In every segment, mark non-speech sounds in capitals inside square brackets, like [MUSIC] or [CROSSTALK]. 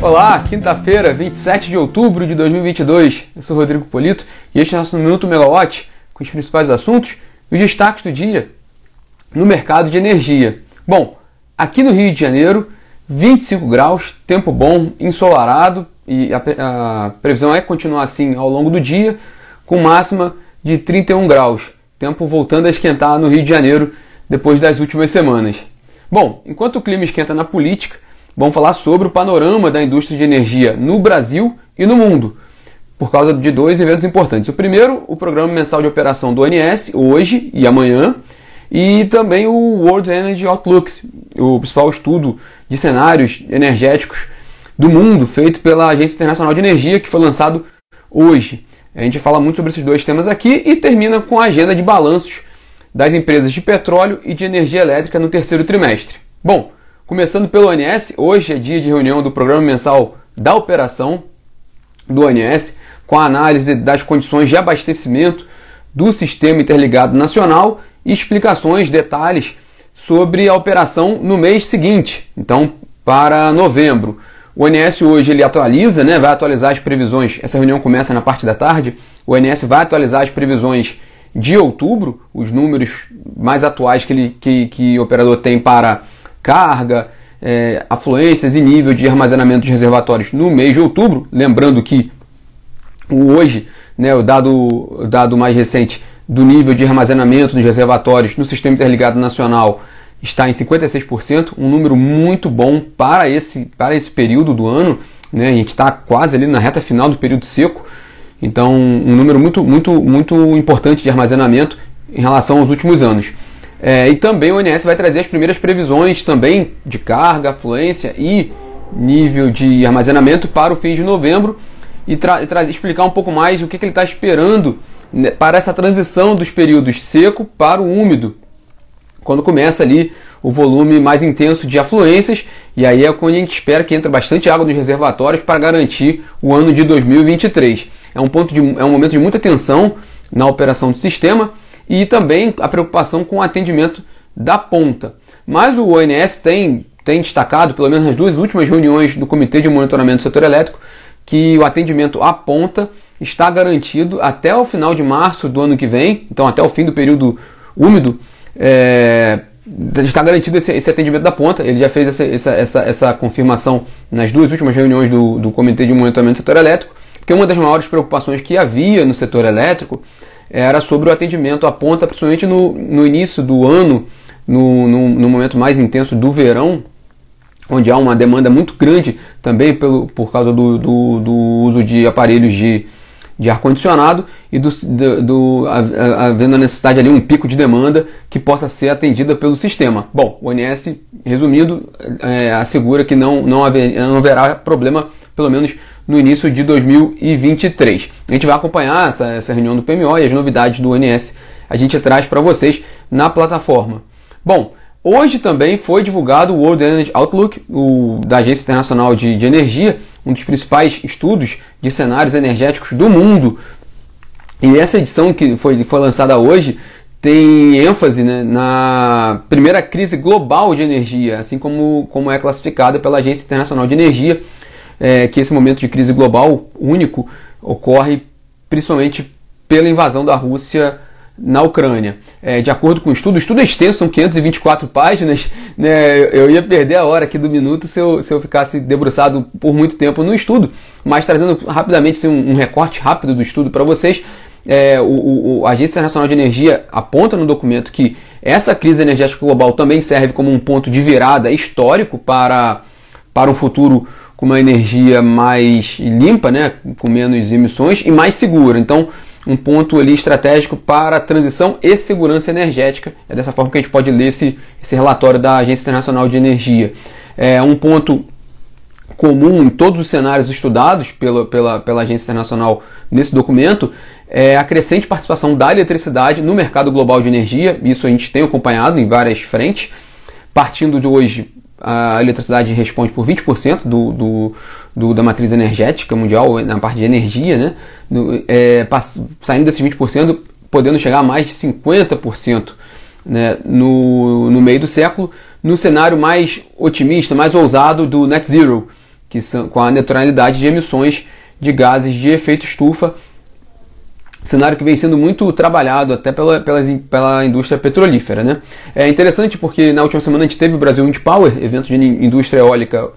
Olá, quinta-feira, 27 de outubro de 2022. Eu sou Rodrigo Polito e este é o nosso Minuto Megawatt com os principais assuntos e os destaques do dia no mercado de energia. Bom, aqui no Rio de Janeiro, 25 graus, tempo bom, ensolarado e a, a previsão é continuar assim ao longo do dia, com máxima de 31 graus. Tempo voltando a esquentar no Rio de Janeiro depois das últimas semanas. Bom, enquanto o clima esquenta na política, vamos falar sobre o panorama da indústria de energia no Brasil e no mundo, por causa de dois eventos importantes. O primeiro, o programa mensal de operação do ONS, hoje e amanhã, e também o World Energy Outlook, o principal estudo de cenários energéticos do mundo, feito pela Agência Internacional de Energia, que foi lançado hoje. A gente fala muito sobre esses dois temas aqui e termina com a agenda de balanços das empresas de petróleo e de energia elétrica no terceiro trimestre. Bom, começando pelo ONS, hoje é dia de reunião do programa mensal da operação do ONS, com a análise das condições de abastecimento do sistema interligado nacional e explicações, detalhes sobre a operação no mês seguinte, então para novembro. O ONS hoje ele atualiza, né, vai atualizar as previsões. Essa reunião começa na parte da tarde. O ONS vai atualizar as previsões de outubro, os números mais atuais que, ele, que, que o operador tem para carga, é, afluências e nível de armazenamento de reservatórios no mês de outubro. Lembrando que hoje, né, o dado, dado mais recente do nível de armazenamento dos reservatórios no Sistema Interligado Nacional está em 56%, um número muito bom para esse, para esse período do ano. Né? A gente está quase ali na reta final do período seco, então um número muito, muito, muito importante de armazenamento em relação aos últimos anos. É, e também o ONS vai trazer as primeiras previsões também de carga, afluência e nível de armazenamento para o fim de novembro e, tra explicar um pouco mais o que, que ele está esperando né, para essa transição dos períodos seco para o úmido, quando começa ali o volume mais intenso de afluências, e aí é quando a gente espera que entre bastante água nos reservatórios para garantir o ano de 2023. É um, ponto de, é um momento de muita tensão na operação do sistema e também a preocupação com o atendimento da ponta. Mas o ONS tem, tem destacado, pelo menos nas duas últimas reuniões do Comitê de Monitoramento do Setor Elétrico, que o atendimento à ponta está garantido até o final de março do ano que vem, então até o fim do período úmido, é, está garantido esse, esse, atendimento da ponta. Ele já fez essa, essa, essa, essa confirmação nas duas últimas reuniões do, do Comitê de Monitoramento do Setor Elétrico, porque uma das maiores preocupações que havia no setor elétrico era sobre o atendimento à ponta, principalmente no, no início do ano, no, no, no momento mais intenso do verão, onde há uma demanda muito grande também pelo, por causa do, do, do uso de aparelhos de, de ar-condicionado e do, do, do, havendo a necessidade ali um pico de demanda que possa ser atendida pelo sistema. Bom, o ONS, resumindo, é, assegura que não, não, haver, não haverá problema, pelo menos no início de 2023. A gente vai acompanhar essa, essa reunião do PMO e as novidades do ONS a gente traz para vocês na plataforma. Bom, hoje também foi divulgado o World Energy Outlook, o, da Agência Internacional de, de Energia, um dos principais estudos de cenários energéticos do mundo. E essa edição que foi, foi lançada hoje tem ênfase né, na primeira crise global de energia, assim como, como é classificada pela Agência Internacional de Energia é, que esse momento de crise global único ocorre principalmente pela invasão da Rússia na Ucrânia. É, de acordo com o estudo, o estudo é extenso, são 524 páginas, [LAUGHS] né, eu ia perder a hora aqui do minuto se eu, se eu ficasse debruçado por muito tempo no estudo, mas trazendo rapidamente assim, um, recorte rápido do estudo para vocês, é, o, o, a Agência Nacional de Energia aponta no documento que essa crise energética global também serve como um ponto de virada histórico para, para um futuro com uma energia mais limpa, né, com menos emissões e mais segura. Então, um ponto ali estratégico para a transição e segurança energética. É dessa forma que a gente pode ler esse, esse relatório da Agência Internacional de Energia. É um ponto comum em todos os cenários estudados pela, pela, pela Agência Internacional nesse documento é a crescente participação da eletricidade no mercado global de energia. Isso a gente tem acompanhado em várias frentes, partindo de hoje a eletricidade responde por 20% do, do, do, da matriz energética mundial, na parte de energia, né? Do, é, saindo desses 20%, podendo chegar a mais de 50% né? no, no meio do século, no cenário mais otimista, mais ousado do net zero, que são, com a neutralidade de emissões de gases de efeito estufa, cenário que vem sendo muito trabalhado até pela, pela, pela indústria petrolífera. Né? É interessante porque na última semana a gente teve o Brasil Wind Power, evento de indústria eólica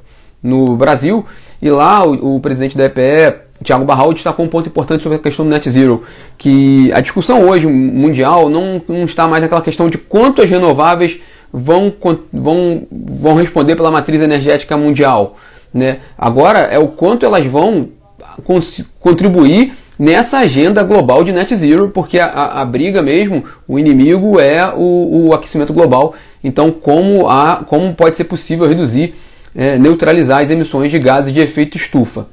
no Brasil, e lá o, o presidente da EPE, Tiago Barral, destacou um ponto importante sobre a questão do net zero, que a discussão hoje mundial não, não está mais naquela questão de quanto as renováveis vão, vão, vão responder pela matriz energética mundial. Né? Agora é o quanto elas vão contribuir nessa agenda global de net zero, porque a, a, a briga mesmo, o inimigo é o, o, aquecimento global. Então, como, a, como pode ser possível reduzir, é, neutralizar as emissões de gases de efeito estufa?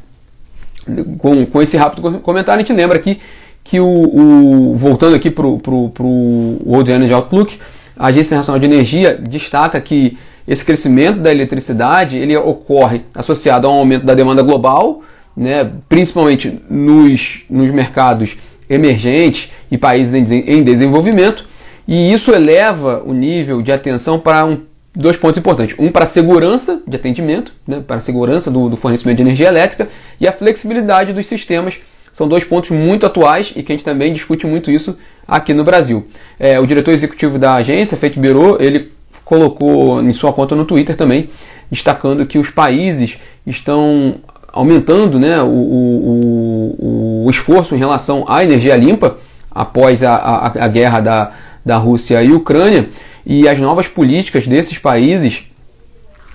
Com, com esse rápido comentário, a gente lembra aqui que o, o voltando aqui para o World Energy Outlook, a Agência Internacional de Energia destaca que esse crescimento da eletricidade ele ocorre associado a um aumento da demanda global, né, principalmente nos, nos mercados emergentes e países em, em desenvolvimento, e isso eleva o nível de atenção para um, dois pontos importantes. Um para a segurança de atendimento, né, para a segurança do, do fornecimento de energia elétrica e a flexibilidade dos sistemas. São dois pontos muito atuais e que a gente também discute muito isso aqui no Brasil. É, o diretor executivo da agência, Feito Bureau, ele colocou em sua conta no Twitter também, destacando que os países estão aumentando né, o, o, o, esforço em relação à energia limpa após a, a, a guerra da, da Rússia e Ucrânia e as novas políticas desses países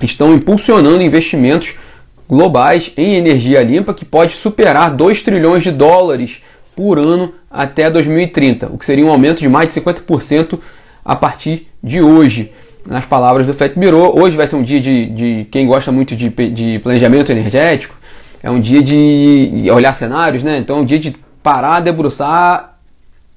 estão impulsionando investimentos globais em energia limpa que pode superar 2 trilhões de dólares por ano até 2030, o que seria um aumento de mais de 50% a partir de hoje. Nas palavras do FET Bureau, hoje vai ser um dia de, de quem gosta muito de, de planejamento energético, é um dia de olhar cenários, né? Então é um dia de parar, debruçar,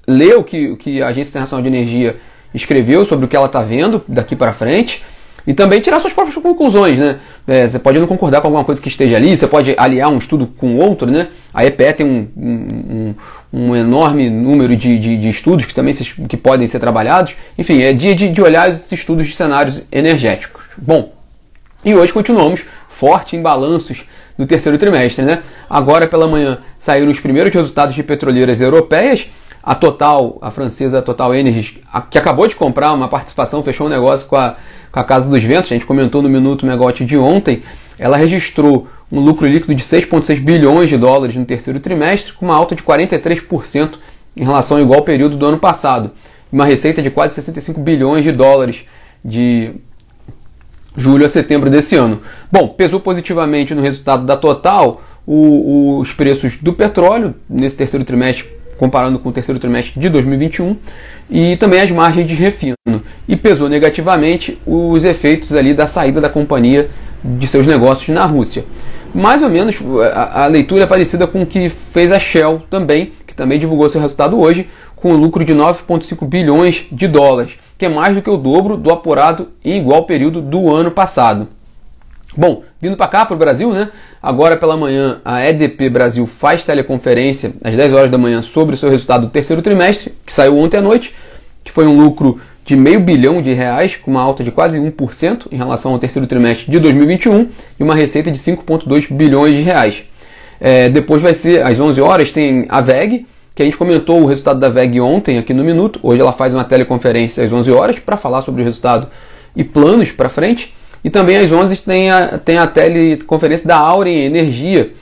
ler o que, o que a Agência Internacional de Energia escreveu sobre o que ela está vendo daqui para frente e também tirar suas próprias conclusões, né? É, você pode não concordar com alguma coisa que esteja ali, você pode aliar um estudo com outro, né? A EPE tem um, um, um enorme número de, de, de, estudos que também se, que podem ser trabalhados. Enfim, é dia de, de olhar esses estudos de cenários energéticos. Bom, e hoje continuamos forte em balanços do terceiro trimestre, né? Agora pela manhã saíram os primeiros resultados de petroleiras europeias. A Total, a francesa Total Energies, que acabou de comprar uma participação, fechou um negócio com a com a Casa dos Ventos, a gente comentou no Minuto Megote de ontem, ela registrou um lucro líquido de 6,6 bilhões de dólares no terceiro trimestre, com uma alta de 43% em relação ao igual período do ano passado, uma receita de quase 65 bilhões de dólares de julho a setembro desse ano. Bom, pesou positivamente no resultado da Total o, os preços do petróleo nesse terceiro trimestre comparando com o terceiro trimestre de 2021, e também as margens de refino. E pesou negativamente os efeitos ali da saída da companhia de seus negócios na Rússia. Mais ou menos a, a leitura é parecida com o que fez a Shell também, que também divulgou seu resultado hoje, com um lucro de 9,5 bilhões de dólares, que é mais do que o dobro do apurado em igual período do ano passado. Bom, vindo para cá, para o Brasil, né? Agora pela manhã, a EDP Brasil faz teleconferência às 10 horas da manhã sobre o seu resultado do terceiro trimestre, que saiu ontem à noite, que foi um lucro de meio bilhão de reais, com uma alta de quase 1% em relação ao terceiro trimestre de 2021 e uma receita de 5,2 bilhões de reais. É, depois vai ser às 11 horas, tem a VEG, que a gente comentou o resultado da VEG ontem aqui no Minuto. Hoje ela faz uma teleconferência às 11 horas para falar sobre o resultado e planos para frente. E também às 11 tem a, tem a teleconferência da Auren Energia,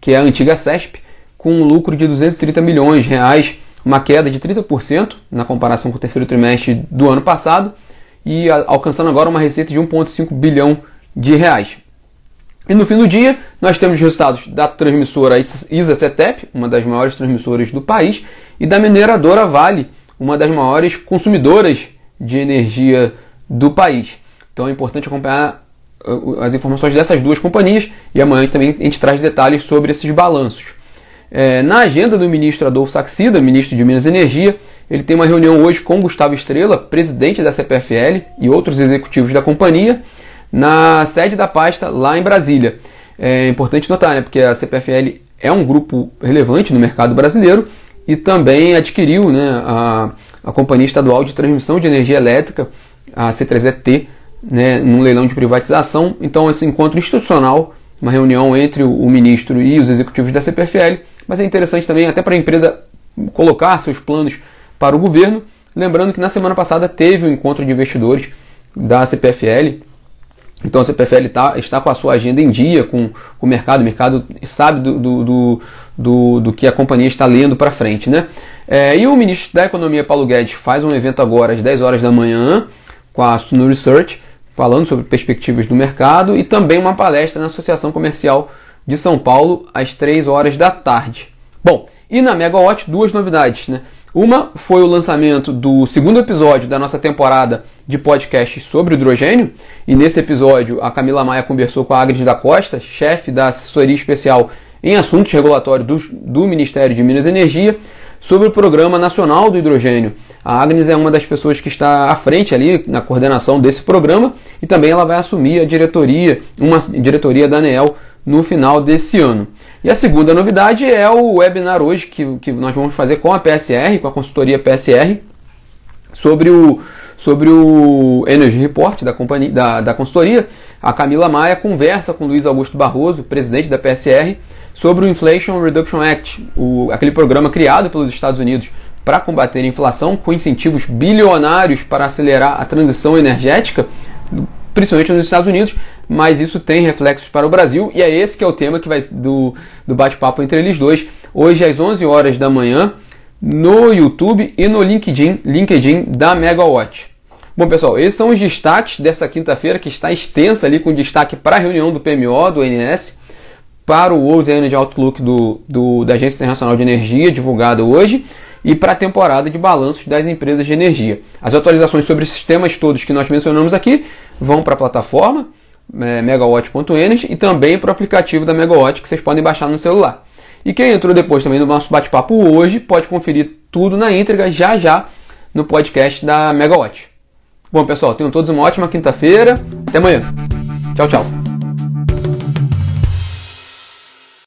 que é a antiga CESP, com um lucro de 230 milhões de reais, uma queda de 30% na comparação com o terceiro trimestre do ano passado, e a, alcançando agora uma receita de 1,5 bilhão de reais. E no fim do dia, nós temos os resultados da transmissora ISA-CETEP, uma das maiores transmissoras do país, e da mineradora Vale, uma das maiores consumidoras de energia do país. Então é importante acompanhar uh, as informações dessas duas companhias e amanhã também a gente traz detalhes sobre esses balanços. É, na agenda do ministro Adolfo Saxida, ministro de Minas e Energia, ele tem uma reunião hoje com Gustavo Estrela, presidente da CPFL e outros executivos da companhia, na sede da pasta lá em Brasília. É importante notar, né, porque a CPFL é um grupo relevante no mercado brasileiro e também adquiriu né, a, a Companhia Estadual de Transmissão de Energia Elétrica, a C3ET, né, num leilão de privatização. Então esse encontro institucional uma reunião entre o, ministro e os executivos da CPFL, mas é interessante também até para a empresa colocar seus planos para o governo. Lembrando que na semana passada teve um encontro de investidores da CPFL. Então a CPFL tá, está com a sua agenda em dia com, o mercado, o mercado sabe do, do, do, do, do que a companhia está lendo para frente. Né? É, e o ministro da Economia, Paulo Guedes, faz um evento agora às 10 horas da manhã com a Sunu Research falando sobre perspectivas do mercado e também uma palestra na Associação Comercial de São Paulo às 3 horas da tarde. Bom, e na Megawatt duas novidades, né? Uma foi o lançamento do segundo episódio da nossa temporada de podcast sobre hidrogênio, e nesse episódio a Camila Maia conversou com a Agnes da Costa, chefe da assessoria especial em assuntos regulatórios do, do Ministério de Minas e Energia, sobre o Programa Nacional do Hidrogênio. A Agnes é uma das pessoas que está à frente ali na coordenação desse programa e também ela vai assumir a diretoria, uma diretoria da ANEEL no final desse ano. E a segunda novidade é o webinar hoje que, que nós vamos fazer com a PSR, com a consultoria PSR, sobre o, sobre o Energy Report da, companhia, da, da consultoria. A Camila Maia conversa com Luiz Augusto Barroso, presidente da PSR, sobre o Inflation Reduction Act, o, aquele programa criado pelos Estados Unidos para combater a inflação, com incentivos bilionários para acelerar a transição energética, principalmente nos Estados Unidos, mas isso tem reflexos para o Brasil e é esse que é o tema que vai do, do bate-papo entre eles dois, hoje às 11 horas da manhã, no YouTube e no LinkedIn, LinkedIn da Megawatt. Bom, pessoal, esses são os destaques dessa quinta-feira, que está extensa ali, com destaque para a reunião do PMO, do NS, para o World Energy Outlook do, do, da Agência Internacional de Energia, divulgado hoje, e para a temporada de balanços das empresas de energia. As atualizações sobre esses temas todos que nós mencionamos aqui vão para a plataforma é, megawatt.energy e também para o aplicativo da Megawatt que vocês podem baixar no celular. E quem entrou depois também no nosso bate-papo hoje pode conferir tudo na íntegra já já no podcast da Megawatt. Bom, pessoal, tenham todos uma ótima quinta-feira. Até amanhã. Tchau, tchau.